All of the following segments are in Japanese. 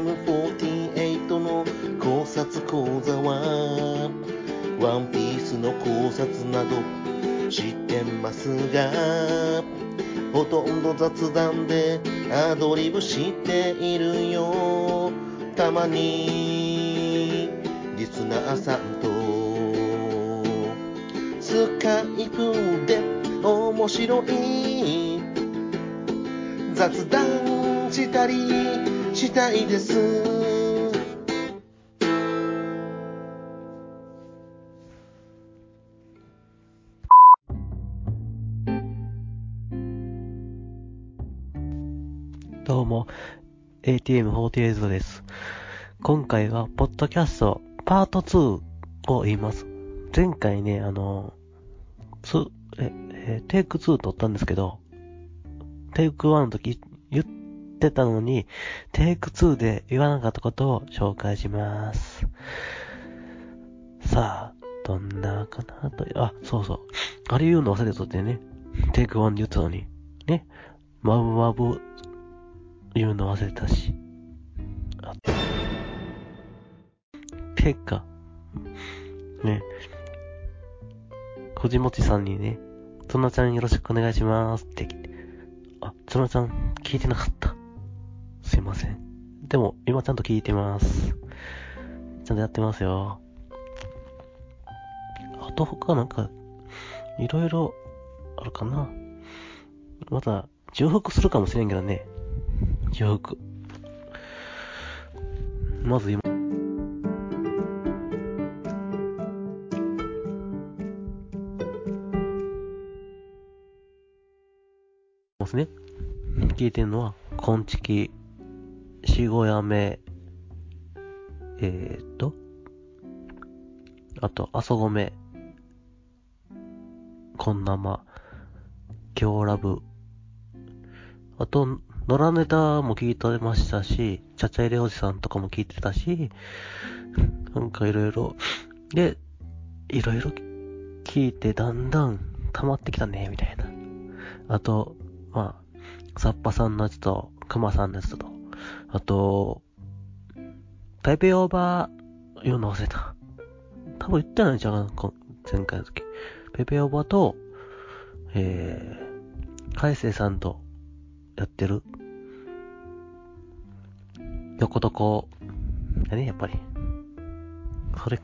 M48 の考察講座はワンピースの考察など知ってますがほとんど雑談でアドリブしているよ。たまにリスナーさんとスカイプで面白い雑談したりしたいですどうも、ATM48 です。今回は、ポッドキャスト、パート2を言います。前回ね、あの、つ、え、えテイク2撮ったんですけど、テイク1の時ってたのに、テイク2で言わなかったことを紹介します。さあ、どんなかなと、あ、そうそう。あれ言うの忘れとってね。テイク1で言ったのに。ね。マブマブ言うの忘れたし。あペッカ。ね。藤本さんにね、つなちゃんよろしくお願いしますってて。あ、つなちゃん聞いてなかった。すいません。でも、今ちゃんと聞いてます。ちゃんとやってますよ。あと他なんか、いろいろあるかな。また、重複するかもしれんけどね。重複。まず今、ますね。聞いてるのは、こんちき、しごやめ、えー、っと、あと、あそごめ、こんなま、きょうラブ、あと、野良ネタも聞いてましたし、ちゃちゃいれおじさんとかも聞いてたし、なんかいろいろ、で、いろいろ聞いてだんだん溜まってきたね、みたいな。あと、まあ、サッパさんのやつと、クマさんのやつと、あと、ペペオーバー言うの忘れた。多分言ってないんちゃうかな、こ前回の時。ペペオーバーと、えー、海星さんとやってる、横床、だね、やっぱり。それ、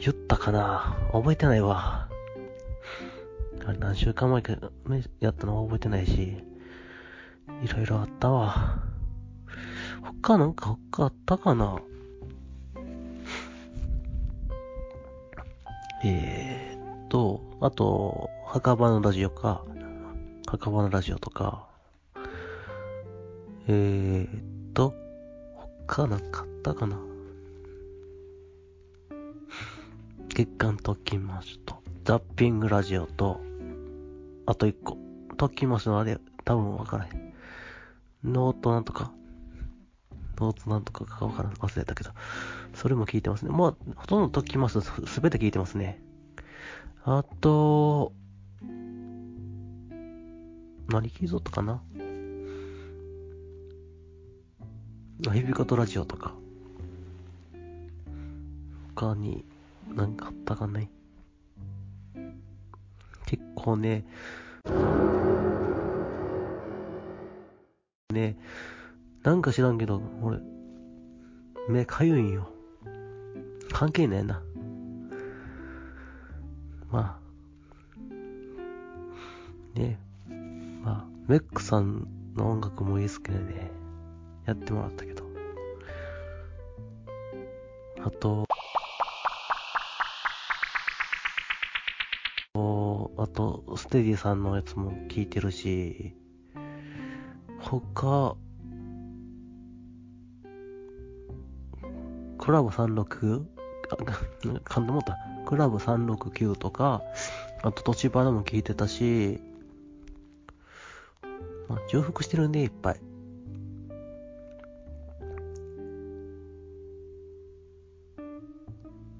言ったかな覚えてないわ。あれ何週間前か、ね、やったの覚えてないし、いろいろあったわ。他なんか他あったかな？えーっと、あと、墓場のラジオか、墓場のラジオとか、えーっと、他なんかあったかな？月刊特勤マッシュと、ザッピングラジオと、あと一個、特勤マッシュのあれ、多分わからへん。ノートなんとか、ノートなんとかかわからん、忘れたけど、それも聞いてますね。まあ、ほとんど特勤マッシュすべて聞いてますね。あと、何聞いとったかなあヘビカトラジオとか。他に、何かあったかね。結構ね、ね、なんか知らんけど、俺、目かゆいんよ。関係ないな。まあ、ね、まあ、メックさんの音楽もいいですけどね、やってもらったけど。あと、あと、ステディさんのやつも聞いてるし、他、クラブ 369? あ、噛んでもった。クラブ369とか、あと、栃花も聞いてたし、まあ、重複してるね、いっぱい。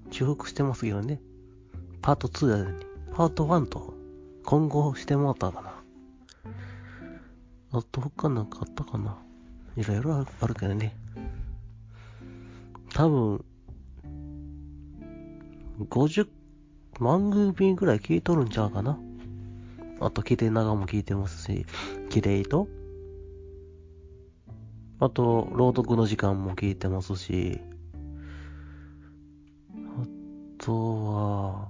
重複してますけどね。パート2やのに。パート1と混合してもらったかな。あと他なんかあったかな。いろいろあるけどね。多分、50万組ぐらい聞いとるんちゃうかな。あと、キレイ長も聞いてますし、キレイと、あと、朗読の時間も聞いてますし、あとは、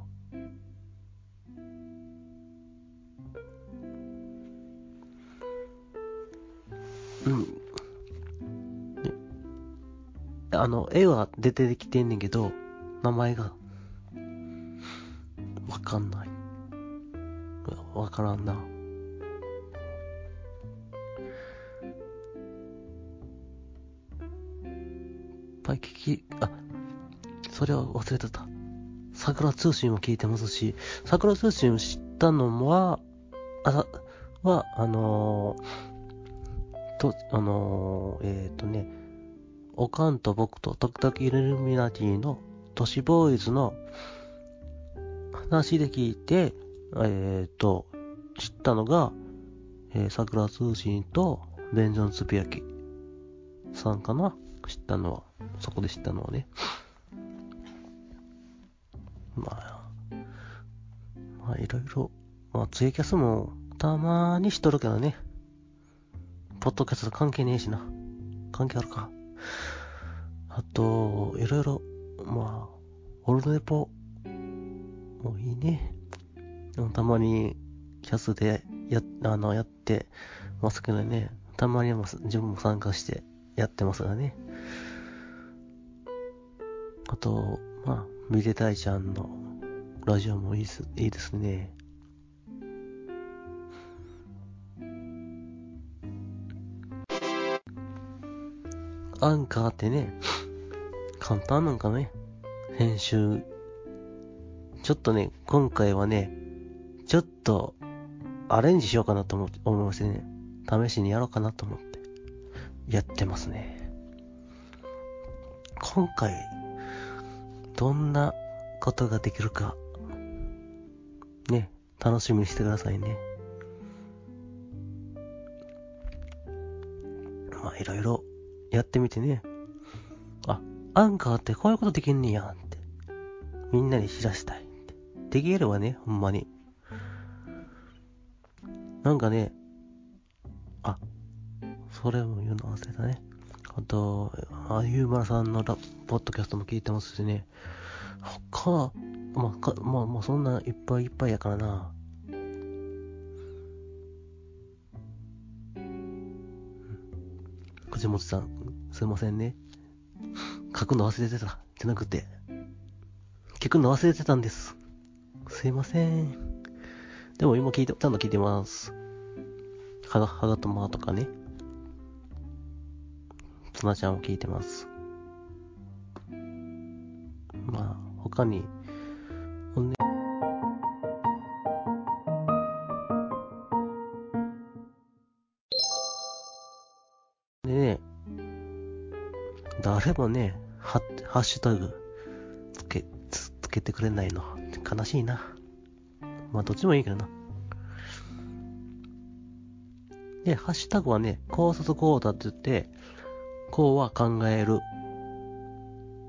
あの、絵は出てきてんねんけど、名前が、わかんない。わからんな。ぱい聞き、あ、それは忘れてた。桜通信も聞いてますし、桜通信を知ったのは、あ、は、あのー、と、あのー、えっ、ー、とね、おかんと僕と時々イルミナティの都市ボーイズの話で聞いて、えっ、と、知ったのが、えー、桜通信と電ンジョンつぶやきさんかな知ったのは。そこで知ったのはね。まあ、まあいろいろ、まあツイキャスもたまーにしとるけどね。ポッドキャスト関係ねえしな。関係あるか。あと、いろいろ、まあ、オールドネポ、もういいね。たまに、キャスでや、あの、やってますけどね。たまにも自分も参加してやってますがね。あと、まあ、みでたいちゃんのラジオもいいですいいですね。アンカーってね、簡単なんかね、編集。ちょっとね、今回はね、ちょっとアレンジしようかなと思思いましてね、試しにやろうかなと思って、やってますね。今回、どんなことができるか、ね、楽しみにしてくださいね。まあ、いろいろやってみてね。あ、アンカーってこういうことできんねやんって。みんなに知らしたいって。できればね、ほんまに。なんかね、あ、それも言うの忘れたね。あと、あ、ゆうまらさんのラポッドキャストも聞いてますしね。他、まあ、か、まあ、まあ、そんないっぱいいっぱいやからな。藤本さん、すいませんね。書くの忘れてた。じゃなくて、聞くの忘れてたんです。すいません。でも今聞いて、ちゃんと聞いてます。はが、はがとまとかね。つなちゃんを聞いてます。まあ、他に、誰もね、ハハッシュタグつけ、つつけてくれないの。悲しいな。まあ、どっちもいいけどな。で、ハッシュタグはね、考察講座って言って、こうは考える。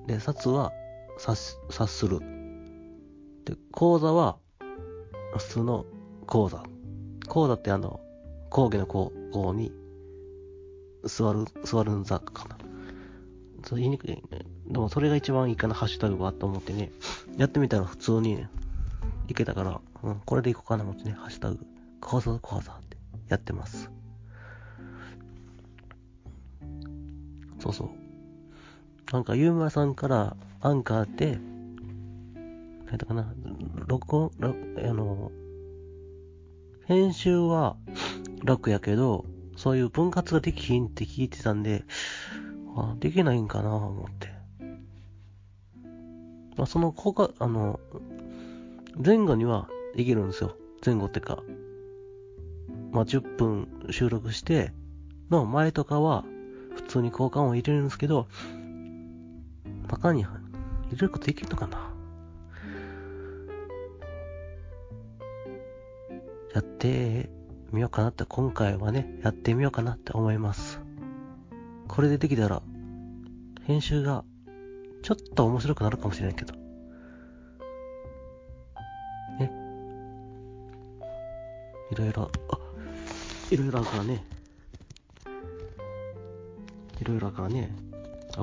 で、殺は察察する。で、講座は普通の講座。講座ってあの、講義の講講に座る、座るんざかな。そう言いにくい。ねでもそれが一番いいかな、ハッシュタグはと思ってね。やってみたら普通にね、いけたから、うん、これでいこうかな思ってね、ハッシュタグ、講座講座ってやってます。そうそう。なんか、ゆうまさんからアンカーって、何やったかな、録音、あの、編集は楽やけど、そういう分割ができひんって聞いてたんで、できないんかな思って。まあ、その効果、あの、前後にはできるんですよ。前後ってか。まあ、10分収録して、の前とかは、普通に交換を入れるんですけど、中に入れることできるのかなやってみようかなって、今回はね、やってみようかなって思います。これでできたら、編集がちょっと面白くなるかもしれないけど。ね。いろいろ、あ、いろいろあるからね。いろいろあるからね。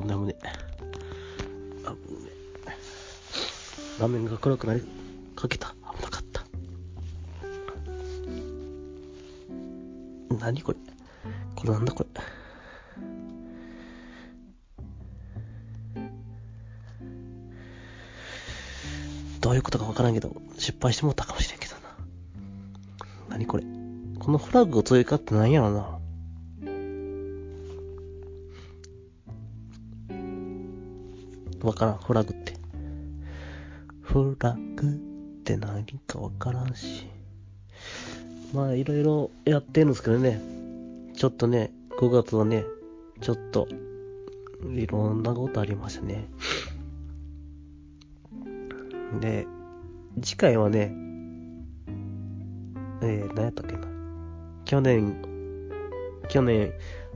危ない危ね。危ね。画面が黒くなりかけた。危なかった。何これ？これなんだこれ？失敗してもったかもしれんけどな。何これ。このフラッグを追加って何やろな。わからん、フラッグって。フラッグって何かわからんし。まあ、いろいろやってるんですけどね。ちょっとね、5月はね、ちょっと、いろんなことありましたね。で、次回はね、えー、何やったっけな。去年、去年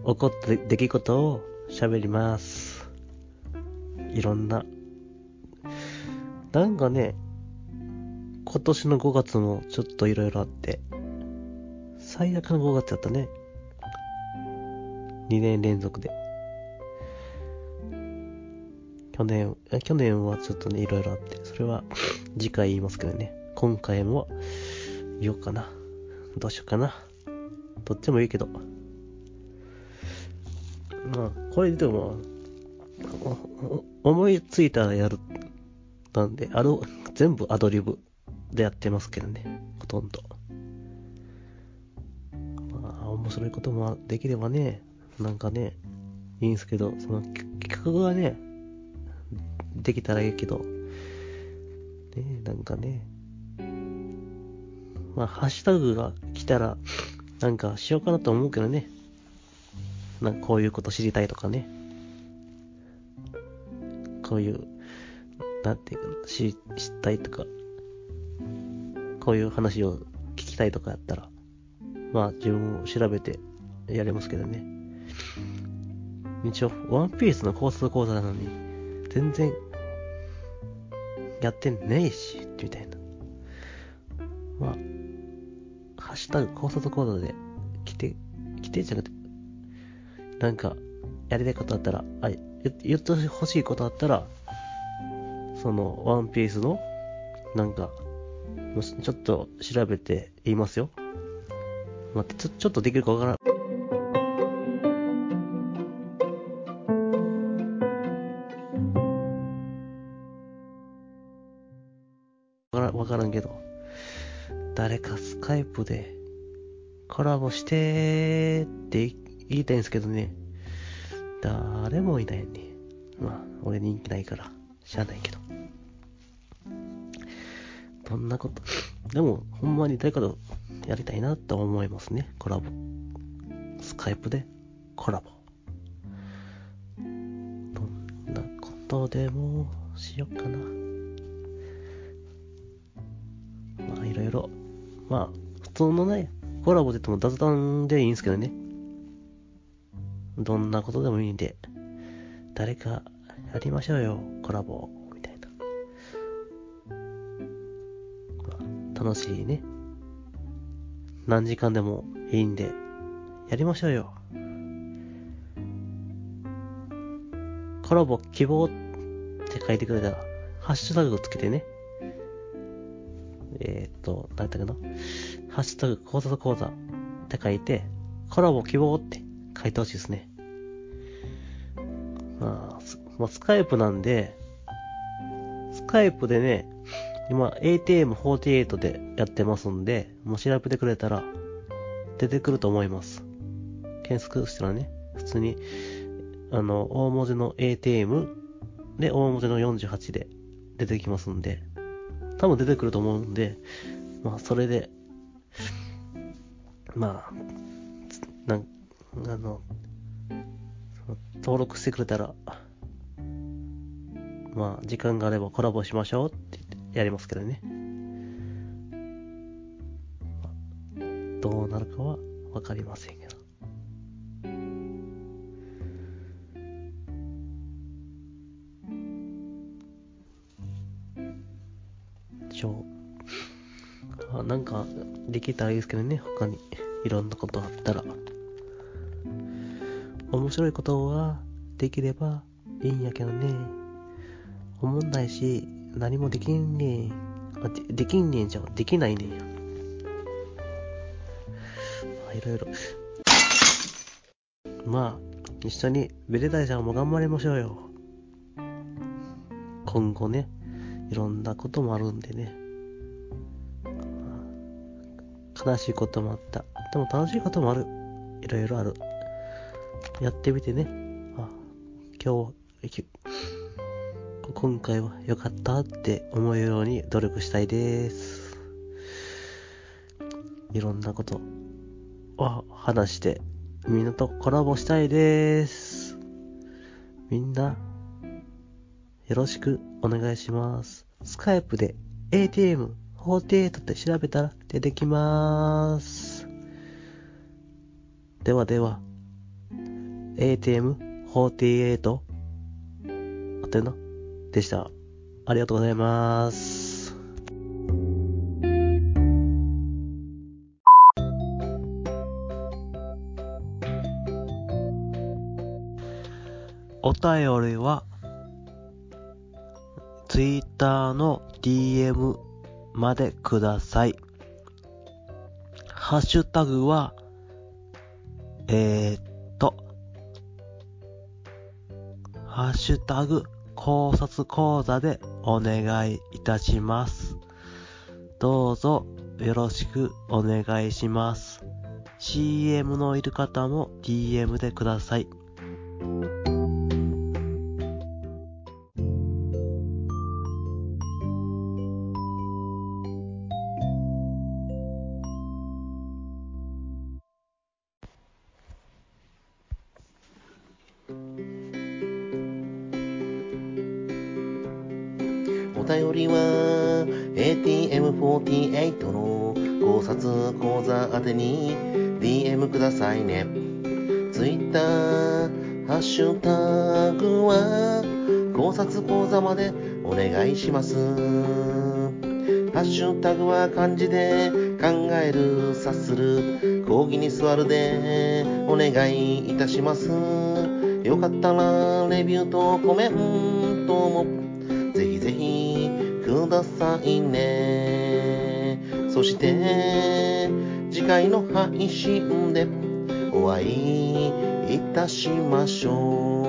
起こった出来事を喋ります。いろんな。なんかね、今年の5月もちょっといろいろあって、最悪の5月やったね。2年連続で。去年、去年はちょっとね、いろいろあって、れは次回言いますけどね。今回も言おうかな。どうしようかな。どっちもいいけど。まあ、これでも、思いついたらやる。なんで、あの、全部アドリブでやってますけどね。ほとんど。まあ、面白いこともできればね、なんかね、いいんすけど、その企画がね、できたらいいけど、ね、なんかね、まあ、ハッシュタグが来たら、なんかしようかなと思うけどね。なんかこういうこと知りたいとかね。こういう、なんていうか、知、知ったいとか、こういう話を聞きたいとかやったら、まあ自分を調べてやれますけどね。一応、ワンピースのコース講座なのに、全然、やってねえし、みたいな。まあ、ハッシュタグ高速コードで来て、来てじゃなくて、なんか、やりたいことあったら、あ、言ってほしいことあったら、その、ワンピースの、なんか、ちょっと調べて言いますよ。待って、ちょ、ちょっとできるかわからん。わからんけど。誰かスカイプでコラボしてって言いたいんですけどね。誰もいないね。まあ、俺人気ないから、しゃあないけど。どんなこと。でも、ほんまに誰かとやりたいなって思いますね、コラボ。スカイプでコラボ。どんなことでもしよっかな。まあ、いろいろまあ、普通のね、コラボで言っても雑談でいいんですけどね。どんなことでもいいんで、誰かやりましょうよ、コラボ、みたいな。まあ、楽しいね。何時間でもいいんで、やりましょうよ。コラボ希望って書いてくれたら、ハッシュタグをつけてね。えっ、ー、と、何だったかなハッシュタグ講座と講座って書いて、コラボ希望って書いてほしいですね。まあ、まあ、スカイプなんで、スカイプでね、今 ATM48 でやってますんで、もし調べてくれたら出てくると思います。検索したらね、普通に、あの、大文字の ATM で大文字の48で出てきますんで、多分出てくると思うんで、まあ、それで、まあ、なん、あの、登録してくれたら、まあ、時間があればコラボしましょうってってやりますけどね。どうなるかはわかりませんけど。できたらいいですけどね、他に。いろんなことあったら。面白いことは、できればいいんやけどね。思んないし、何もできんねん。できんねんじゃん。できないねんや。まあ、いろいろ。まあ、一緒にベレダイさんも頑張りましょうよ。今後ね、いろんなこともあるんでね。悲しいこともあった。でも楽しいこともある。いろいろある。やってみてね。あ、今日、今回は良かったって思うように努力したいです。いろんなことを話して、みんなとコラボしたいです。みんな、よろしくお願いします。スカイプで ATM 48って調べたら出てきまーす。ではでは、ATM48 あったよなでした。ありがとうございます。お便りは、Twitter の DM までください。ハッシュタグは、えー、っと、ハッシュタグ考察講座でお願いいたします。どうぞよろしくお願いします。CM のいる方も DM でください。お便りは ATM48 の考察講座宛てに DM くださいね。Twitter ハッシュタグは考察講座までお願いします。ハッシュタグは漢字で考える察する講義に座るでお願いいたします。よかったらレビューとコメントもださいね。そして、次回の配信でお会いいたしましょう。